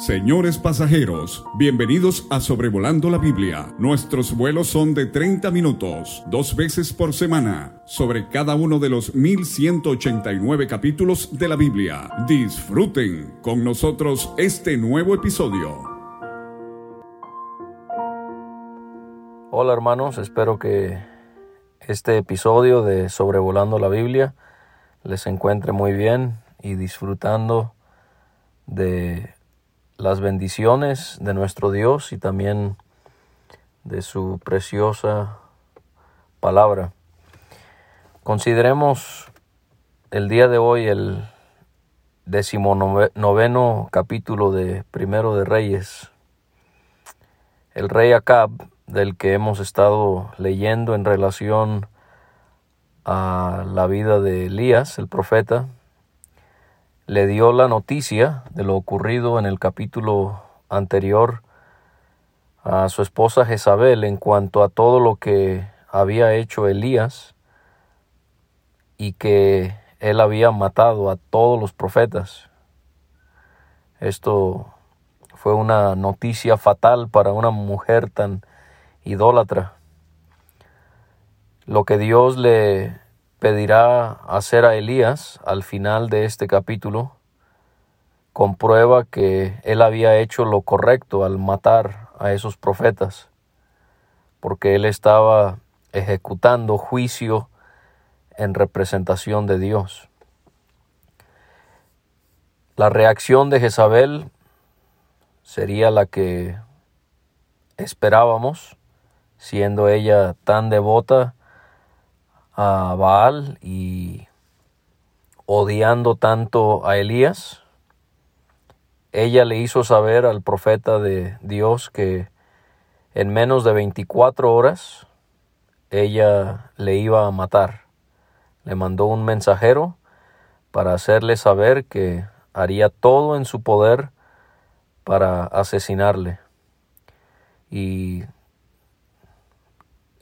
Señores pasajeros, bienvenidos a Sobrevolando la Biblia. Nuestros vuelos son de 30 minutos, dos veces por semana, sobre cada uno de los 1189 capítulos de la Biblia. Disfruten con nosotros este nuevo episodio. Hola hermanos, espero que este episodio de Sobrevolando la Biblia les encuentre muy bien y disfrutando de las bendiciones de nuestro Dios y también de su preciosa palabra. Consideremos el día de hoy el decimonoveno capítulo de Primero de Reyes. El rey Acab, del que hemos estado leyendo en relación a la vida de Elías, el profeta, le dio la noticia de lo ocurrido en el capítulo anterior a su esposa Jezabel en cuanto a todo lo que había hecho Elías y que él había matado a todos los profetas. Esto fue una noticia fatal para una mujer tan idólatra. Lo que Dios le pedirá hacer a Elías al final de este capítulo, comprueba que él había hecho lo correcto al matar a esos profetas, porque él estaba ejecutando juicio en representación de Dios. La reacción de Jezabel sería la que esperábamos, siendo ella tan devota a Baal y odiando tanto a Elías, ella le hizo saber al profeta de Dios que en menos de 24 horas ella le iba a matar. Le mandó un mensajero para hacerle saber que haría todo en su poder para asesinarle. Y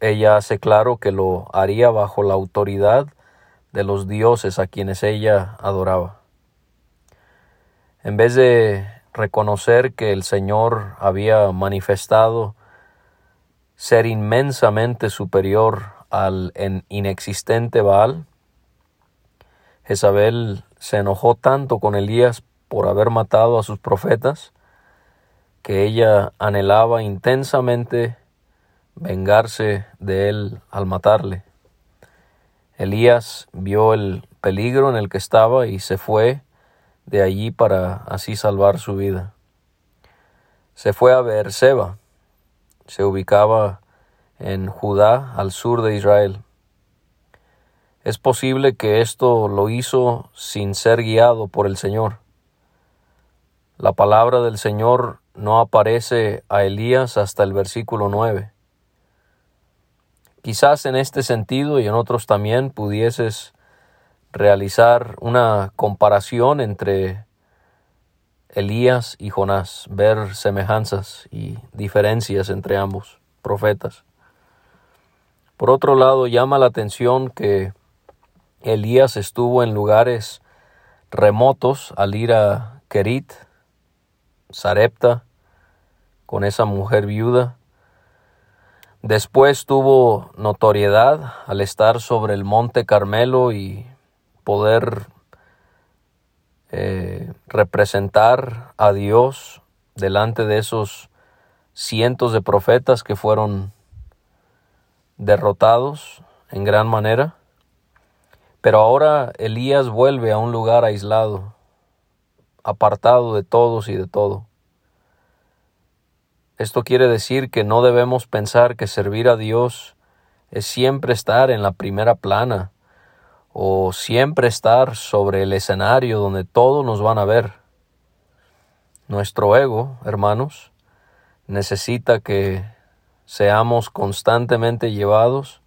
ella hace claro que lo haría bajo la autoridad de los dioses a quienes ella adoraba. En vez de reconocer que el Señor había manifestado ser inmensamente superior al inexistente Baal, Jezabel se enojó tanto con Elías por haber matado a sus profetas que ella anhelaba intensamente vengarse de él al matarle. Elías vio el peligro en el que estaba y se fue de allí para así salvar su vida. Se fue a Beerseba, se ubicaba en Judá, al sur de Israel. Es posible que esto lo hizo sin ser guiado por el Señor. La palabra del Señor no aparece a Elías hasta el versículo 9. Quizás en este sentido y en otros también pudieses realizar una comparación entre Elías y Jonás, ver semejanzas y diferencias entre ambos profetas. Por otro lado, llama la atención que Elías estuvo en lugares remotos al ir a Kerit, Sarepta, con esa mujer viuda, Después tuvo notoriedad al estar sobre el monte Carmelo y poder eh, representar a Dios delante de esos cientos de profetas que fueron derrotados en gran manera. Pero ahora Elías vuelve a un lugar aislado, apartado de todos y de todo. Esto quiere decir que no debemos pensar que servir a Dios es siempre estar en la primera plana o siempre estar sobre el escenario donde todos nos van a ver. Nuestro ego, hermanos, necesita que seamos constantemente llevados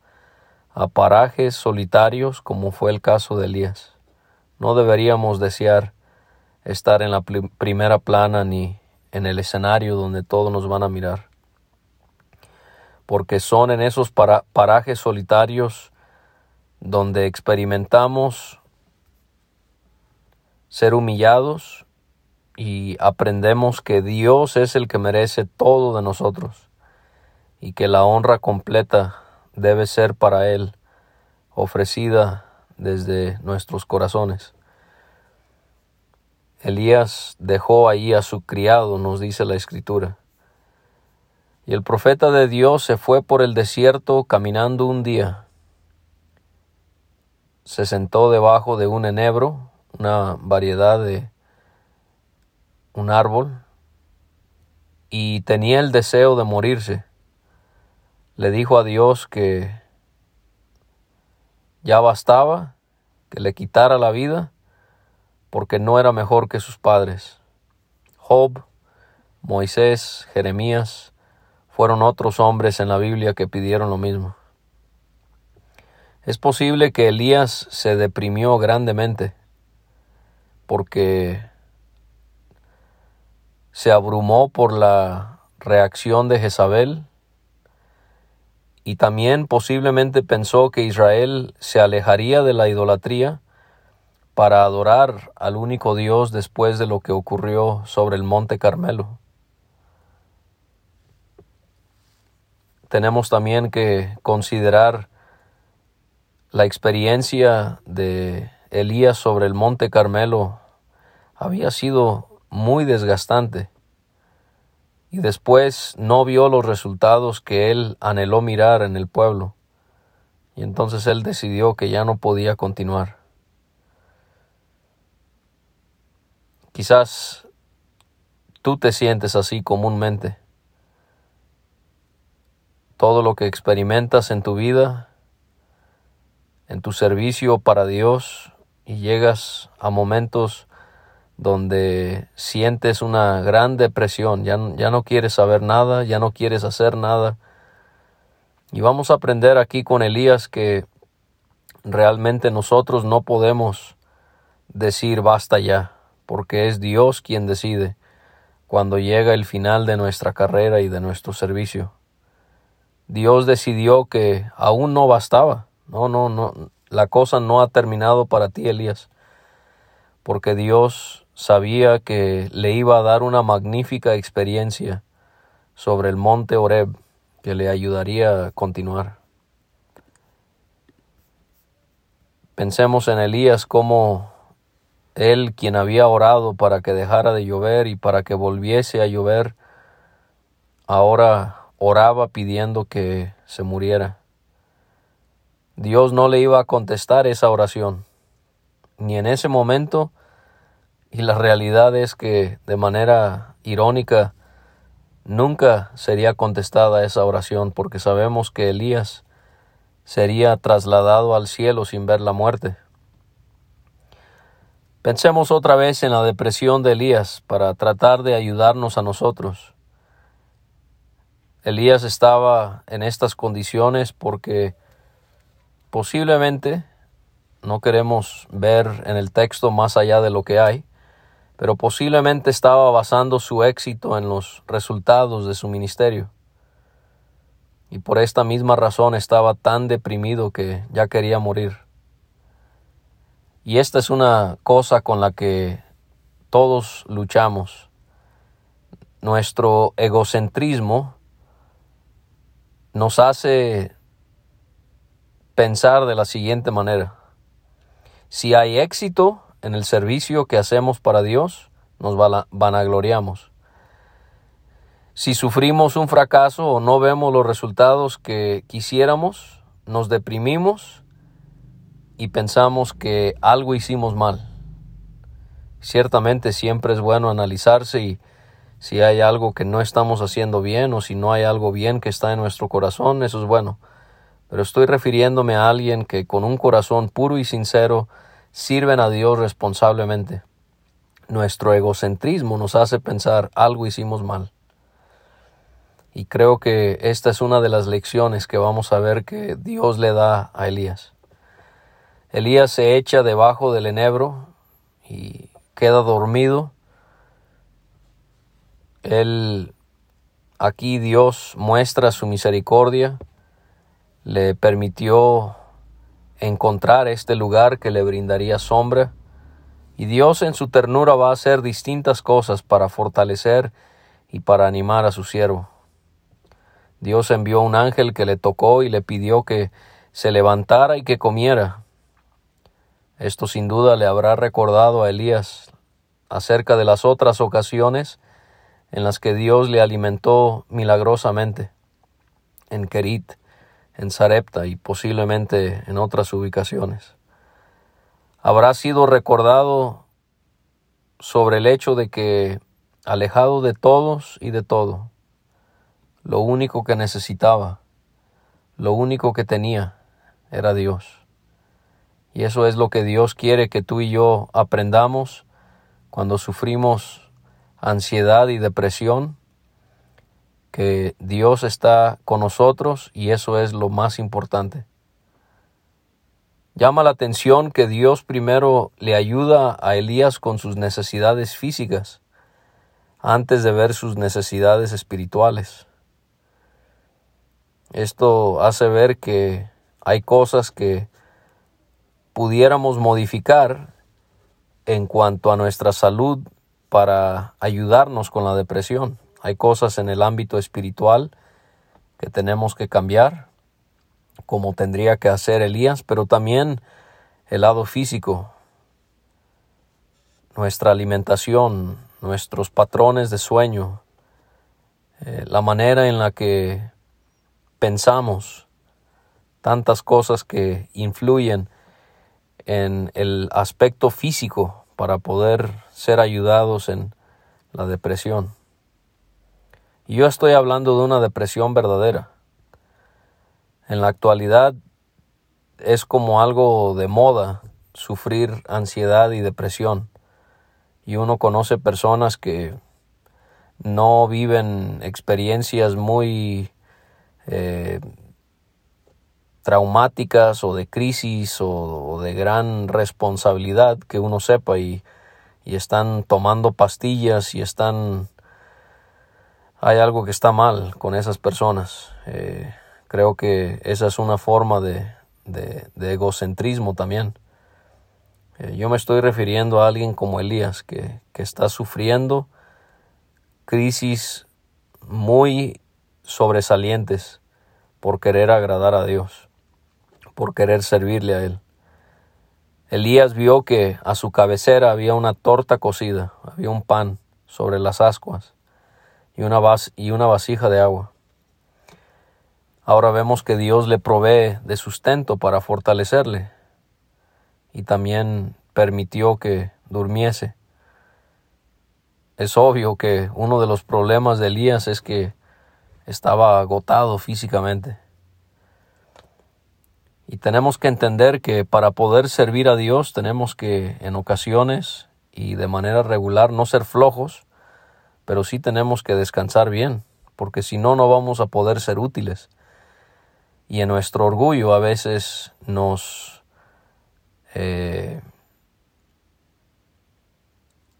a parajes solitarios como fue el caso de Elías. No deberíamos desear estar en la primera plana ni en el escenario donde todos nos van a mirar. Porque son en esos parajes solitarios donde experimentamos ser humillados y aprendemos que Dios es el que merece todo de nosotros y que la honra completa debe ser para Él ofrecida desde nuestros corazones. Elías dejó ahí a su criado, nos dice la escritura. Y el profeta de Dios se fue por el desierto caminando un día. Se sentó debajo de un enebro, una variedad de un árbol, y tenía el deseo de morirse. Le dijo a Dios que ya bastaba que le quitara la vida porque no era mejor que sus padres. Job, Moisés, Jeremías fueron otros hombres en la Biblia que pidieron lo mismo. Es posible que Elías se deprimió grandemente porque se abrumó por la reacción de Jezabel y también posiblemente pensó que Israel se alejaría de la idolatría para adorar al único Dios después de lo que ocurrió sobre el monte Carmelo. Tenemos también que considerar la experiencia de Elías sobre el monte Carmelo había sido muy desgastante y después no vio los resultados que él anheló mirar en el pueblo, y entonces él decidió que ya no podía continuar. Quizás tú te sientes así comúnmente. Todo lo que experimentas en tu vida, en tu servicio para Dios, y llegas a momentos donde sientes una gran depresión, ya, ya no quieres saber nada, ya no quieres hacer nada. Y vamos a aprender aquí con Elías que realmente nosotros no podemos decir basta ya, porque es Dios quien decide cuando llega el final de nuestra carrera y de nuestro servicio. Dios decidió que aún no bastaba. No, no, no, la cosa no ha terminado para ti, Elías, porque Dios sabía que le iba a dar una magnífica experiencia sobre el monte Oreb que le ayudaría a continuar. Pensemos en Elías como él quien había orado para que dejara de llover y para que volviese a llover, ahora oraba pidiendo que se muriera. Dios no le iba a contestar esa oración, ni en ese momento y la realidad es que de manera irónica nunca sería contestada esa oración porque sabemos que Elías sería trasladado al cielo sin ver la muerte. Pensemos otra vez en la depresión de Elías para tratar de ayudarnos a nosotros. Elías estaba en estas condiciones porque posiblemente no queremos ver en el texto más allá de lo que hay, pero posiblemente estaba basando su éxito en los resultados de su ministerio. Y por esta misma razón estaba tan deprimido que ya quería morir. Y esta es una cosa con la que todos luchamos. Nuestro egocentrismo nos hace pensar de la siguiente manera. Si hay éxito en el servicio que hacemos para Dios, nos vanagloriamos. Si sufrimos un fracaso o no vemos los resultados que quisiéramos, nos deprimimos y pensamos que algo hicimos mal. Ciertamente siempre es bueno analizarse y si hay algo que no estamos haciendo bien o si no hay algo bien que está en nuestro corazón, eso es bueno. Pero estoy refiriéndome a alguien que con un corazón puro y sincero sirven a Dios responsablemente. Nuestro egocentrismo nos hace pensar algo hicimos mal. Y creo que esta es una de las lecciones que vamos a ver que Dios le da a Elías. Elías se echa debajo del enebro y queda dormido. Él, aquí Dios muestra su misericordia, le permitió encontrar este lugar que le brindaría sombra Y Dios en su ternura va a hacer distintas cosas para fortalecer y para animar a su siervo. Dios envió un ángel que le tocó y le pidió que se levantara y que comiera. Esto sin duda le habrá recordado a Elías acerca de las otras ocasiones en las que Dios le alimentó milagrosamente en Kerit, en Sarepta y posiblemente en otras ubicaciones habrá sido recordado sobre el hecho de que, alejado de todos y de todo, lo único que necesitaba, lo único que tenía, era Dios. Y eso es lo que Dios quiere que tú y yo aprendamos cuando sufrimos ansiedad y depresión, que Dios está con nosotros y eso es lo más importante. Llama la atención que Dios primero le ayuda a Elías con sus necesidades físicas antes de ver sus necesidades espirituales. Esto hace ver que hay cosas que pudiéramos modificar en cuanto a nuestra salud para ayudarnos con la depresión. Hay cosas en el ámbito espiritual que tenemos que cambiar como tendría que hacer Elías, pero también el lado físico, nuestra alimentación, nuestros patrones de sueño, eh, la manera en la que pensamos, tantas cosas que influyen en el aspecto físico para poder ser ayudados en la depresión. Yo estoy hablando de una depresión verdadera en la actualidad es como algo de moda sufrir ansiedad y depresión. Y uno conoce personas que no viven experiencias muy eh, traumáticas o de crisis o, de gran responsabilidad que uno sepa y, están tomando pastillas y están... Hay algo que está mal con esas personas. Eh, Creo que esa es una forma de, egocentrismo también. Eh, yo me estoy refiriendo a alguien como Elías, que, que está sufriendo crisis muy sobresalientes por querer agradar a Dios, por querer servirle a Él. Elías vio que a su cabecera había una torta cocida, había un pan sobre las ascuas y una, y una vasija de agua. Ahora vemos que Dios le provee de sustento para fortalecerle y también permitió que durmiese. Es obvio que uno de los problemas de Elías es que estaba agotado físicamente. Y tenemos que entender que para poder servir a Dios tenemos que en ocasiones y de manera regular no ser flojos, pero sí tenemos que descansar bien, porque si no, no vamos a poder ser útiles. Y en nuestro orgullo a veces nos eh,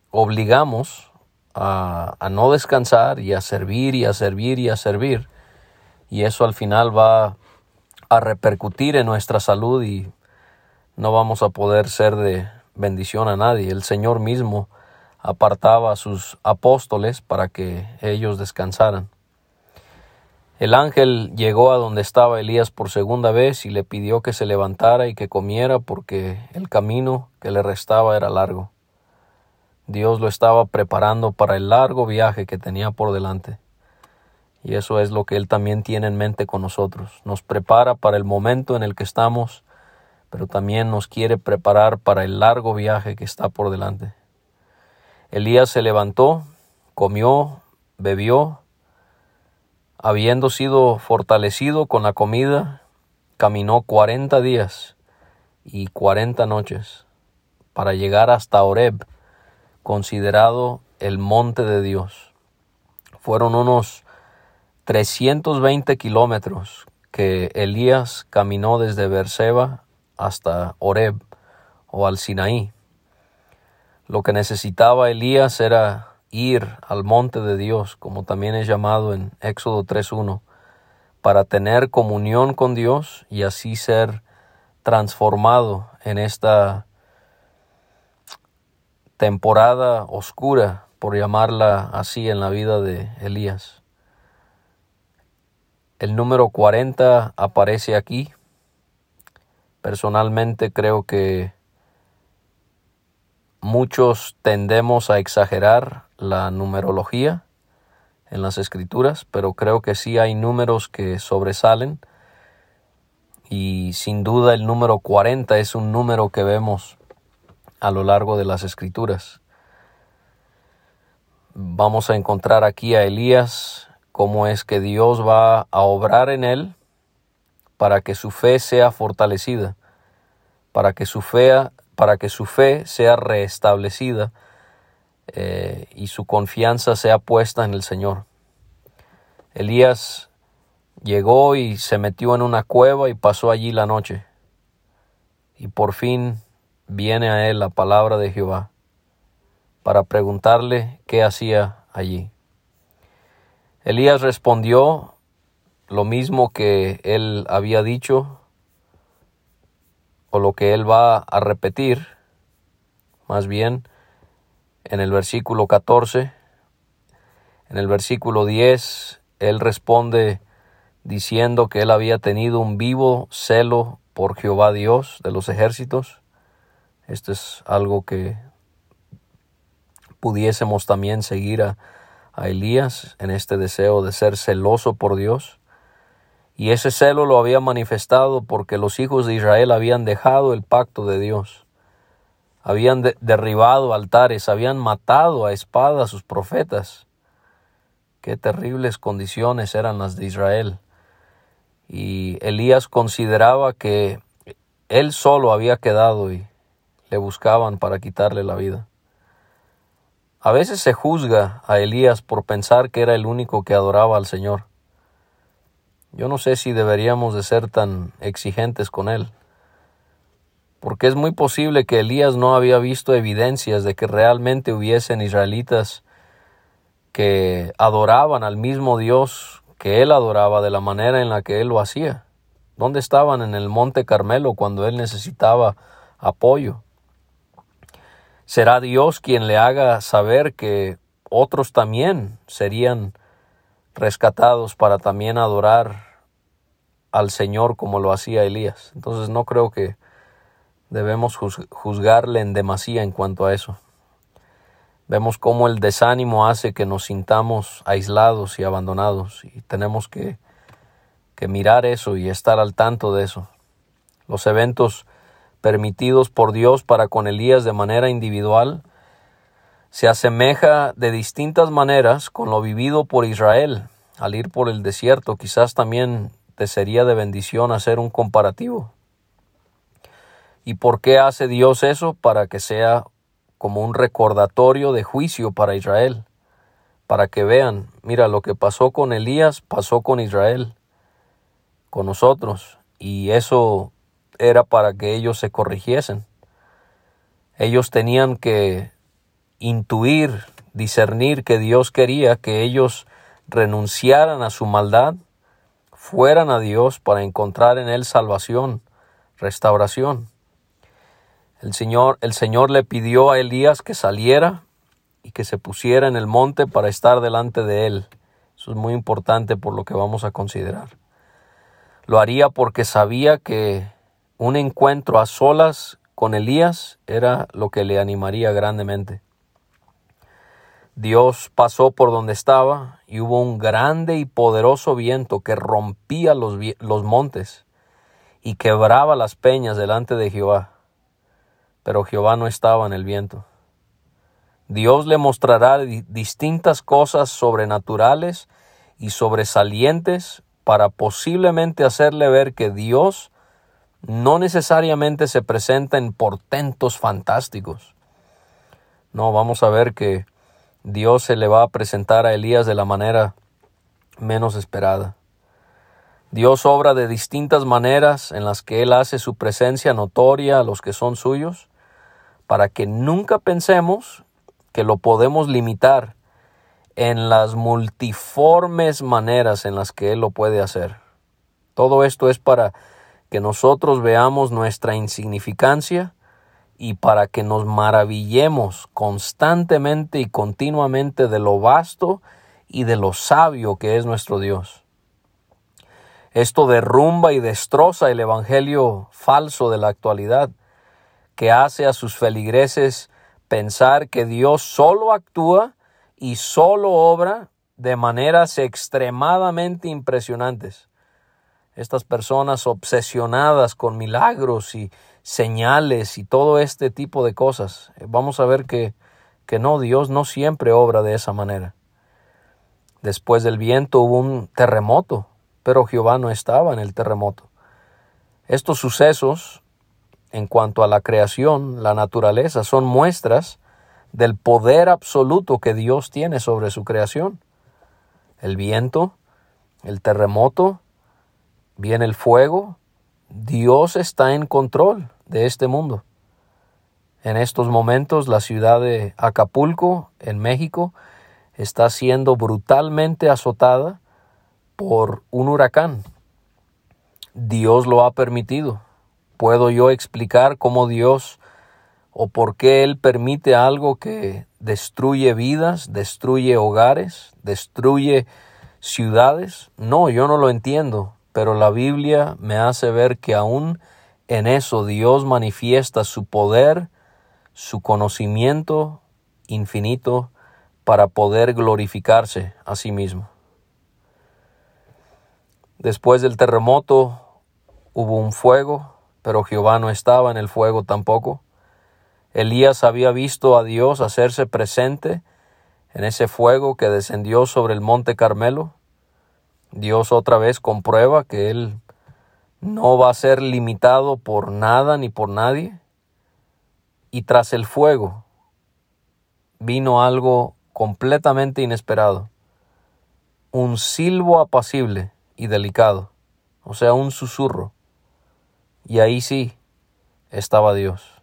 obligamos a, a, no descansar y a servir y a servir y a servir y eso al final va a repercutir en nuestra salud y no vamos a poder ser de bendición a nadie. El Señor mismo apartaba a sus apóstoles para que ellos descansaran. El ángel llegó a donde estaba Elías por segunda vez y le pidió que se levantara y que comiera porque el camino que le restaba era largo. Dios lo estaba preparando para el largo viaje que tenía por delante. Y eso es lo que Él también tiene en mente con nosotros. Nos prepara para el momento en el que estamos, pero también nos quiere preparar para el largo viaje que está por delante. Elías se levantó, comió, bebió, habiendo sido fortalecido con la comida, caminó cuarenta días y cuarenta noches para llegar hasta Oreb, considerado el monte de Dios. Fueron unos 320 kilómetros que Elías caminó desde Berseba hasta Oreb o al Sinaí. Lo que necesitaba Elías era ir al monte de Dios, como también es llamado en Éxodo 3.1, para tener comunión con Dios y así ser transformado en esta temporada oscura, por llamarla así, en la vida de Elías. El número 40 aparece aquí. Personalmente creo que muchos tendemos a exagerar la numerología en las escrituras, pero creo que sí hay números que sobresalen y sin duda el número 40 es un número que vemos a lo largo de las escrituras. Vamos a encontrar aquí a Elías, cómo es que Dios va a obrar en él para que su fe sea fortalecida, para que su fe, para que su fe sea restablecida eh, y su confianza sea puesta en el Señor. Elías llegó y se metió en una cueva y pasó allí la noche. Y por fin viene a él la palabra de Jehová para preguntarle qué hacía allí. Elías respondió lo mismo que él había dicho o lo que él va a repetir, más bien en el versículo 14. En el versículo 10, él responde diciendo que él había tenido un vivo celo por Jehová Dios de los ejércitos. Esto es algo que pudiésemos también seguir a, a Elías en este deseo de ser celoso por Dios. Y ese celo lo había manifestado porque los hijos de Israel habían dejado el pacto de Dios habían derribado altares, habían matado a espada a sus profetas. Qué terribles condiciones eran las de Israel. Y Elías consideraba que él solo había quedado y le buscaban para quitarle la vida. A veces se juzga a Elías por pensar que era el único que adoraba al Señor. Yo no sé si deberíamos de ser tan exigentes con él porque es muy posible que Elías no había visto evidencias de que realmente hubiesen israelitas que adoraban al mismo Dios que él adoraba de la manera en la que él lo hacía. ¿Dónde estaban en el monte Carmelo cuando él necesitaba apoyo? ¿Será Dios quien le haga saber que otros también serían rescatados para también adorar al Señor como lo hacía Elías? Entonces no creo que debemos juzgarle en demasía en cuanto a eso. Vemos cómo el desánimo hace que nos sintamos aislados y abandonados y tenemos que, que mirar eso y estar al tanto de eso. Los eventos permitidos por Dios para con Elías de manera individual se asemeja de distintas maneras con lo vivido por Israel al ir por el desierto. Quizás también te sería de bendición hacer un comparativo. ¿Y por qué hace Dios eso? Para que sea como un recordatorio de juicio para Israel, para que vean, mira, lo que pasó con Elías pasó con Israel, con nosotros, y eso era para que ellos se corrigiesen. Ellos tenían que intuir, discernir que Dios quería que ellos renunciaran a su maldad, fueran a Dios para encontrar en Él salvación, restauración. El Señor, el Señor le pidió a Elías que saliera y que se pusiera en el monte para estar delante de él. Eso es muy importante por lo que vamos a considerar. Lo haría porque sabía que un encuentro a solas con Elías era lo que le animaría grandemente. Dios pasó por donde estaba y hubo un grande y poderoso viento que rompía los, los montes y quebraba las peñas delante de Jehová pero Jehová no estaba en el viento. Dios le mostrará distintas cosas sobrenaturales y sobresalientes para posiblemente hacerle ver que Dios no necesariamente se presenta en portentos fantásticos. No, vamos a ver que Dios se le va a presentar a Elías de la manera menos esperada. Dios obra de distintas maneras en las que Él hace su presencia notoria a los que son suyos para que nunca pensemos que lo podemos limitar en las multiformes maneras en las que Él lo puede hacer. Todo esto es para que nosotros veamos nuestra insignificancia y para que nos maravillemos constantemente y continuamente de lo vasto y de lo sabio que es nuestro Dios. Esto derrumba y destroza el Evangelio falso de la actualidad, que hace a sus feligreses pensar que Dios solo actúa y solo obra de maneras extremadamente impresionantes. Estas personas obsesionadas con milagros y señales y todo este tipo de cosas. Eh, vamos a ver que, que no, Dios no siempre obra de esa manera. Después del viento hubo un terremoto, pero Jehová no estaba en el terremoto. Estos sucesos, en cuanto a la creación, la naturaleza, son muestras del poder absoluto que Dios tiene sobre su creación. El viento, el terremoto, viene el fuego, Dios está en control de este mundo. En estos momentos la ciudad de Acapulco, en México, está siendo brutalmente azotada por un huracán. Dios lo ha permitido. ¿Puedo yo explicar cómo Dios o por qué Él permite algo que destruye vidas, destruye hogares, destruye ciudades? No, yo no lo entiendo pero la Biblia me hace ver que aún en eso Dios manifiesta su poder, su conocimiento infinito para poder glorificarse a sí mismo. Después del terremoto hubo un fuego, pero Jehová no estaba en el fuego tampoco. Elías había visto a Dios hacerse presente en ese fuego que descendió sobre el monte Carmelo. Dios otra vez comprueba que Él no va a ser limitado por nada ni por nadie. Y tras el fuego vino algo completamente inesperado. Un silbo apacible y delicado, o sea, un susurro. Y ahí sí estaba Dios.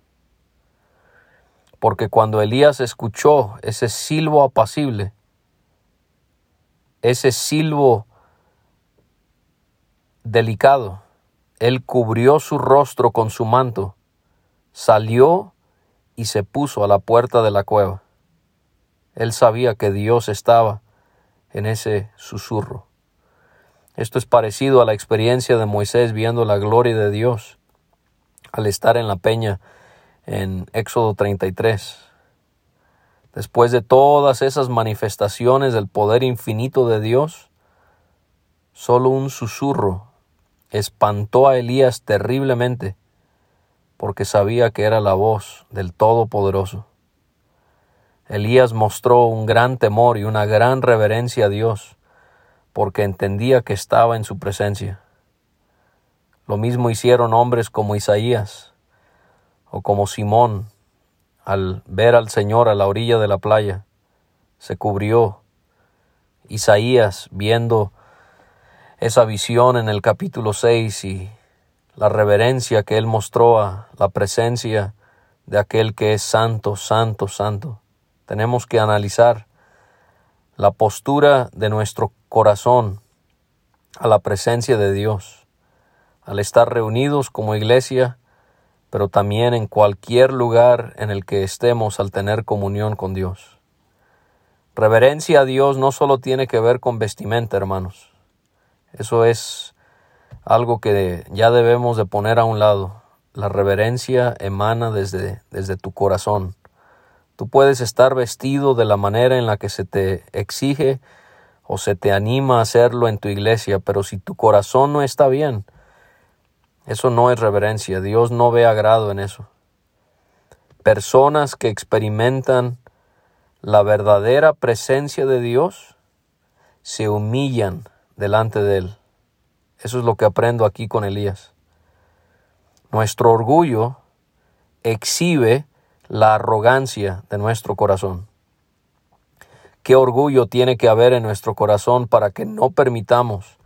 Porque cuando Elías escuchó ese silbo apacible, ese silbo delicado. Él cubrió su rostro con su manto, salió y se puso a la puerta de la cueva. Él sabía que Dios estaba en ese susurro. Esto es parecido a la experiencia de Moisés viendo la gloria de Dios al estar en la peña en Éxodo 33. Después de todas esas manifestaciones del poder infinito de Dios, solo un susurro espantó a Elías terriblemente, porque sabía que era la voz del Todopoderoso. Elías mostró un gran temor y una gran reverencia a Dios, porque entendía que estaba en su presencia. Lo mismo hicieron hombres como Isaías o como Simón al ver al Señor a la orilla de la playa. Se cubrió. Isaías, viendo esa visión en el capítulo 6 y la reverencia que él mostró a la presencia de aquel que es santo, santo, santo. Tenemos que analizar la postura de nuestro corazón a la presencia de Dios, al estar reunidos como iglesia, pero también en cualquier lugar en el que estemos al tener comunión con Dios. Reverencia a Dios no solo tiene que ver con vestimenta, hermanos. Eso es algo que ya debemos de poner a un lado. La reverencia emana desde, desde tu corazón. Tú puedes estar vestido de la manera en la que se te exige o se te anima a hacerlo en tu iglesia, pero si tu corazón no está bien, eso no es reverencia. Dios no ve agrado en eso. Personas que experimentan la verdadera presencia de Dios se humillan delante de Él. Eso es lo que aprendo aquí con Elías. Nuestro orgullo exhibe la arrogancia de nuestro corazón. ¿Qué orgullo tiene que haber en nuestro corazón para que no permitamos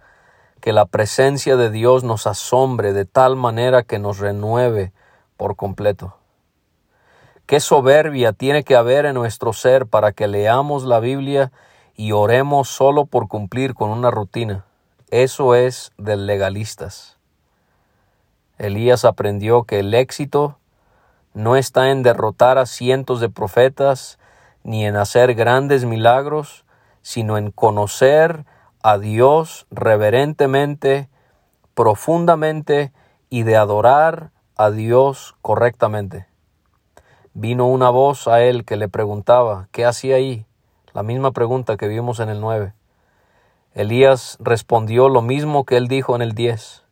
que la presencia de Dios nos asombre de tal manera que nos renueve por completo? ¿Qué soberbia tiene que haber en nuestro ser para que leamos la Biblia y oremos solo por cumplir con una rutina. Eso es de legalistas. Elías aprendió que el éxito no está en derrotar a cientos de profetas, ni en hacer grandes milagros, sino en conocer a Dios reverentemente, profundamente y de adorar a Dios correctamente. Vino una voz a él que le preguntaba, ¿qué hacía ahí? La misma pregunta que vimos en el 9. Elías respondió lo mismo que él dijo en el 10.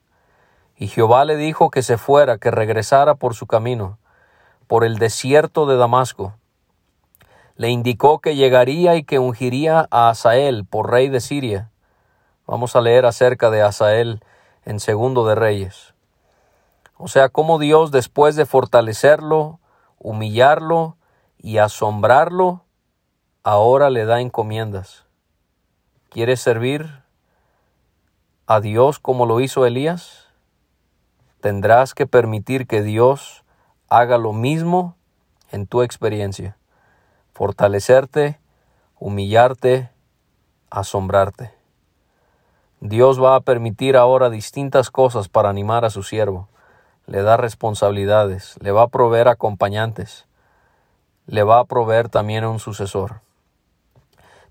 Y Jehová le dijo que se fuera, que regresara por su camino, por el desierto de Damasco. Le indicó que llegaría y que ungiría a Asael por rey de Siria. Vamos a leer acerca de Asael en Segundo de Reyes. O sea, cómo Dios después de fortalecerlo, humillarlo y asombrarlo, ahora le da encomiendas. ¿Quieres servir a Dios como lo hizo Elías? Tendrás que permitir que Dios haga lo mismo en tu experiencia. Fortalecerte, humillarte, asombrarte. Dios va a permitir ahora distintas cosas para animar a su siervo. Le da responsabilidades, le va a proveer acompañantes, le va a proveer también un sucesor.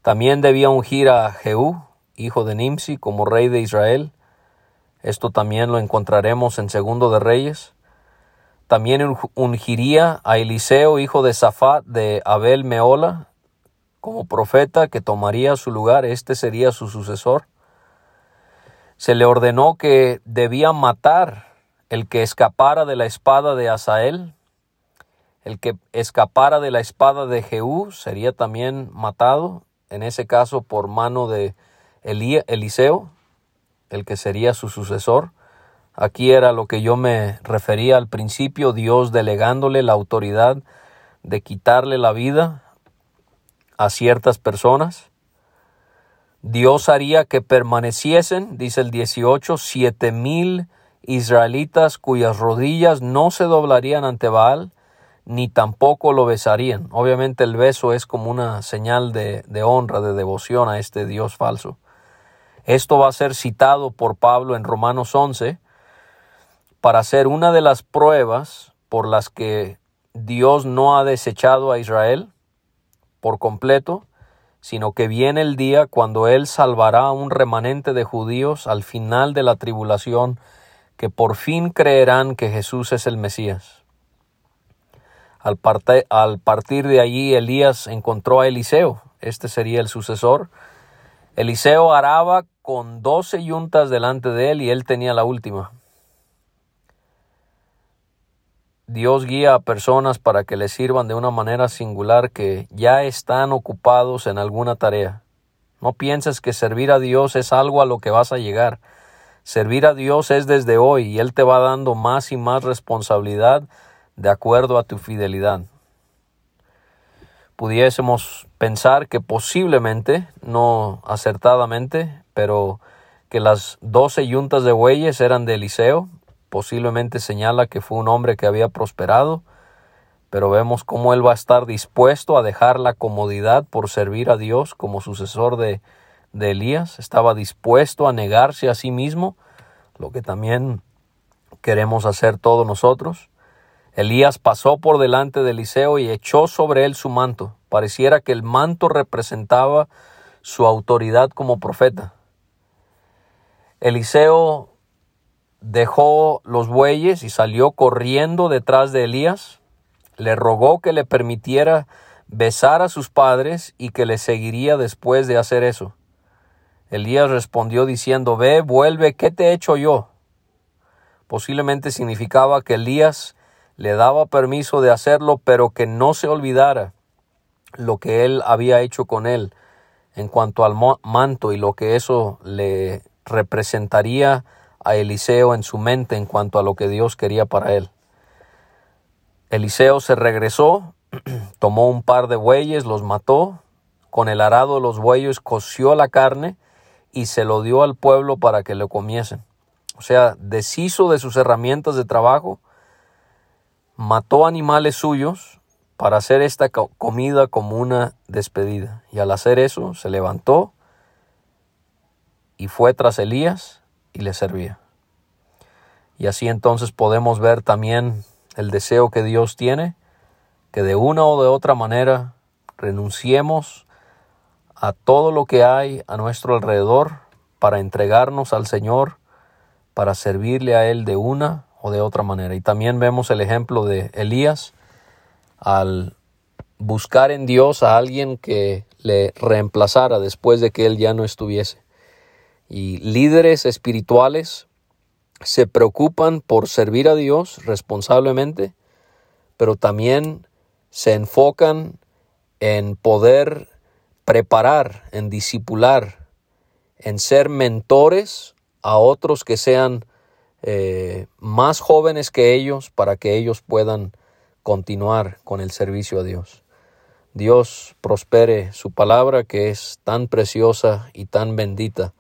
También debía ungir a Jehú, hijo de Nimsi, como rey de Israel. Esto también lo encontraremos en Segundo de Reyes. También ungiría a Eliseo, hijo de Safat de Abel Meola, como profeta que tomaría su lugar. Este sería su sucesor. Se le ordenó que debía matar el que escapara de la espada de Asael. El que escapara de la espada de Jehú sería también matado en ese caso por mano de Eliseo, el que sería su sucesor. Aquí era lo que yo me refería al principio, Dios delegándole la autoridad de quitarle la vida a ciertas personas. Dios haría que permaneciesen, dice el 18, siete mil israelitas cuyas rodillas no se doblarían ante Baal, ni tampoco lo besarían. Obviamente el beso es como una señal de, honra, de devoción a este Dios falso. Esto va a ser citado por Pablo en Romanos 11 para ser una de las pruebas por las que Dios no ha desechado a Israel por completo, sino que viene el día cuando Él salvará a un remanente de judíos al final de la tribulación que por fin creerán que Jesús es el Mesías. Al, partir de allí Elías encontró a Eliseo, este sería el sucesor. Eliseo araba con doce yuntas delante de él y él tenía la última. Dios guía a personas para que le sirvan de una manera singular que ya están ocupados en alguna tarea. No pienses que servir a Dios es algo a lo que vas a llegar. Servir a Dios es desde hoy y Él te va dando más y más responsabilidad de acuerdo a tu fidelidad. Pudiésemos pensar que posiblemente, no acertadamente, pero que las doce yuntas de bueyes eran de Eliseo, posiblemente señala que fue un hombre que había prosperado, pero vemos cómo él va a estar dispuesto a dejar la comodidad por servir a Dios como sucesor de, de Elías, estaba dispuesto a negarse a sí mismo, lo que también queremos hacer todos nosotros. Elías pasó por delante de Eliseo y echó sobre él su manto. Pareciera que el manto representaba su autoridad como profeta. Eliseo dejó los bueyes y salió corriendo detrás de Elías. Le rogó que le permitiera besar a sus padres y que le seguiría después de hacer eso. Elías respondió diciendo, Ve, vuelve, ¿qué te he hecho yo? Posiblemente significaba que Elías le daba permiso de hacerlo, pero que no se olvidara lo que él había hecho con él en cuanto al manto y lo que eso le representaría a Eliseo en su mente en cuanto a lo que Dios quería para él. Eliseo se regresó, tomó un par de bueyes, los mató, con el arado de los bueyes coció la carne y se lo dio al pueblo para que lo comiesen. O sea, deshizo de sus herramientas de trabajo mató animales suyos para hacer esta comida como una despedida. Y al hacer eso, se levantó y fue tras Elías y le servía. Y así entonces podemos ver también el deseo que Dios tiene, que de una o de otra manera renunciemos a todo lo que hay a nuestro alrededor para entregarnos al Señor, para servirle a Él de una o de otra manera. Y también vemos el ejemplo de Elías al buscar en Dios a alguien que le reemplazara después de que él ya no estuviese. Y líderes espirituales se preocupan por servir a Dios responsablemente, pero también se enfocan en poder preparar, en discipular, en ser mentores a otros que sean eh, más jóvenes que ellos para que ellos puedan continuar con el servicio a Dios. Dios prospere su palabra que es tan preciosa y tan bendita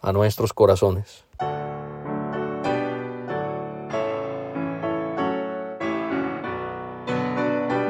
a nuestros corazones.